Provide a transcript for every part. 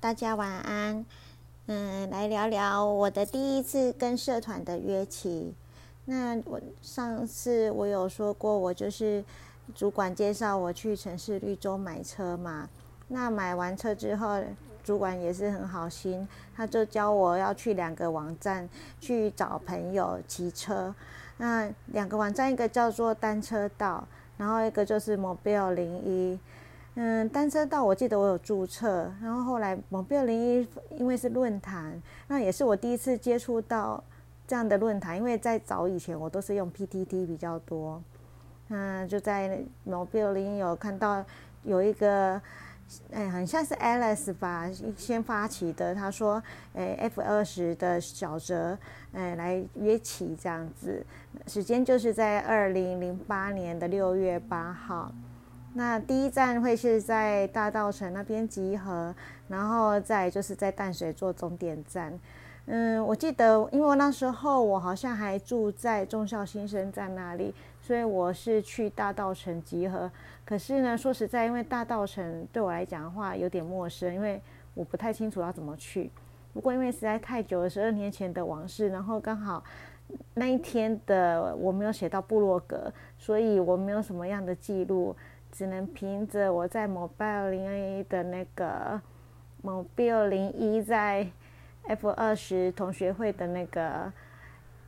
大家晚安。嗯，来聊聊我的第一次跟社团的约期。那我上次我有说过，我就是主管介绍我去城市绿洲买车嘛。那买完车之后，主管也是很好心，他就教我要去两个网站去找朋友骑车。那两个网站，一个叫做单车道，然后一个就是 Mobile 零一。嗯，单车道我记得我有注册，然后后来某标零一因为是论坛，那也是我第一次接触到这样的论坛，因为在早以前我都是用 PTT 比较多。嗯，就在某标零一有看到有一个，哎，很像是 Alice 吧，先发起的，他说，哎，F 二十的小哲，哎，来约起这样子，时间就是在二零零八年的六月八号。那第一站会是在大道城那边集合，然后再就是在淡水做终点站。嗯，我记得，因为那时候我好像还住在中校新生站那里，所以我是去大道城集合。可是呢，说实在，因为大道城对我来讲的话有点陌生，因为我不太清楚要怎么去。不过因为实在太久了，十二年前的往事，然后刚好那一天的我没有写到部落格，所以我没有什么样的记录。只能凭着我在 Mobile 零一的那个 Mobile 零一在 F 二十同学会的那个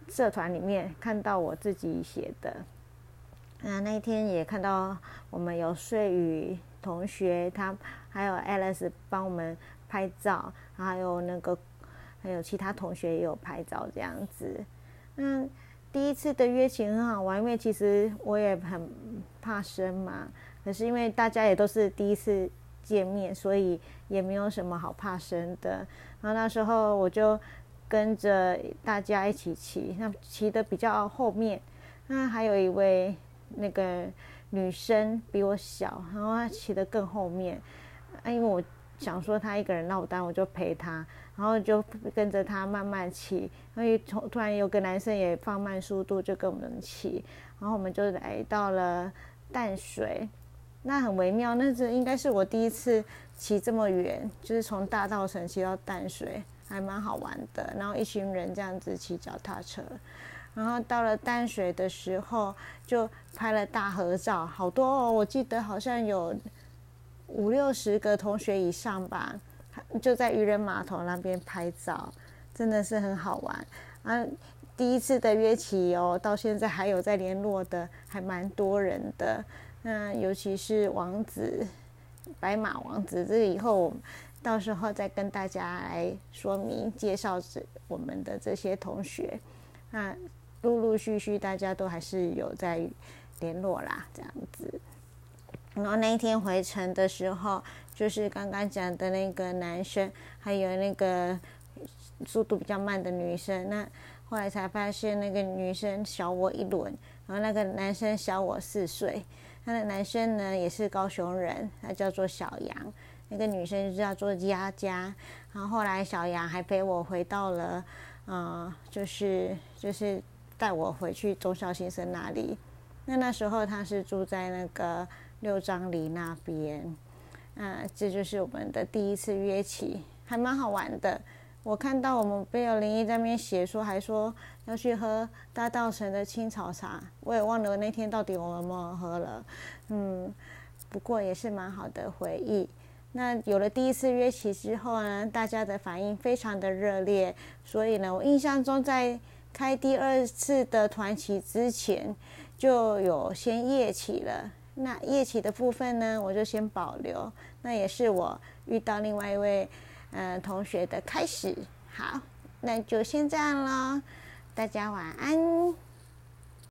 社团里面看到我自己写的。嗯，那一天也看到我们有睡雨同学，他还有 Alice 帮我们拍照，还有那个还有其他同学也有拍照这样子。嗯，第一次的约情很好玩，因为其实我也很怕生嘛。可是因为大家也都是第一次见面，所以也没有什么好怕生的。然后那时候我就跟着大家一起骑，那骑的比较后面。那还有一位那个女生比我小，然后她骑的更后面。啊，因为我想说她一个人落单，我就陪她，然后就跟着他慢慢骑。因为突突然有个男生也放慢速度，就跟我们骑。然后我们就来到了淡水。那很微妙，那这应该是我第一次骑这么远，就是从大道城骑到淡水，还蛮好玩的。然后一群人这样子骑脚踏车，然后到了淡水的时候就拍了大合照，好多哦，我记得好像有五六十个同学以上吧，就在渔人码头那边拍照，真的是很好玩。啊，第一次的约起哦，到现在还有在联络的，还蛮多人的。那尤其是王子，白马王子，这以后到时候再跟大家来说明介绍这我们的这些同学。那陆陆续续大家都还是有在联络啦，这样子。然后那一天回程的时候，就是刚刚讲的那个男生，还有那个速度比较慢的女生。那后来才发现，那个女生小我一轮，然后那个男生小我四岁。那个男生呢也是高雄人，他叫做小杨。那个女生就叫做佳佳。然后后来小杨还陪我回到了，嗯，就是就是带我回去中校先生那里。那那时候他是住在那个六张里那边。嗯，这就是我们的第一次约起，还蛮好玩的。我看到我们贝尔林一在那边写说，还说要去喝大道城的青草茶，我也忘了那天到底我们有没有喝了。嗯，不过也是蛮好的回忆。那有了第一次约起之后呢，大家的反应非常的热烈，所以呢，我印象中在开第二次的团旗之前就有先夜起了。那夜起的部分呢，我就先保留。那也是我遇到另外一位。呃，同学的开始，好，那就先这样喽，大家晚安。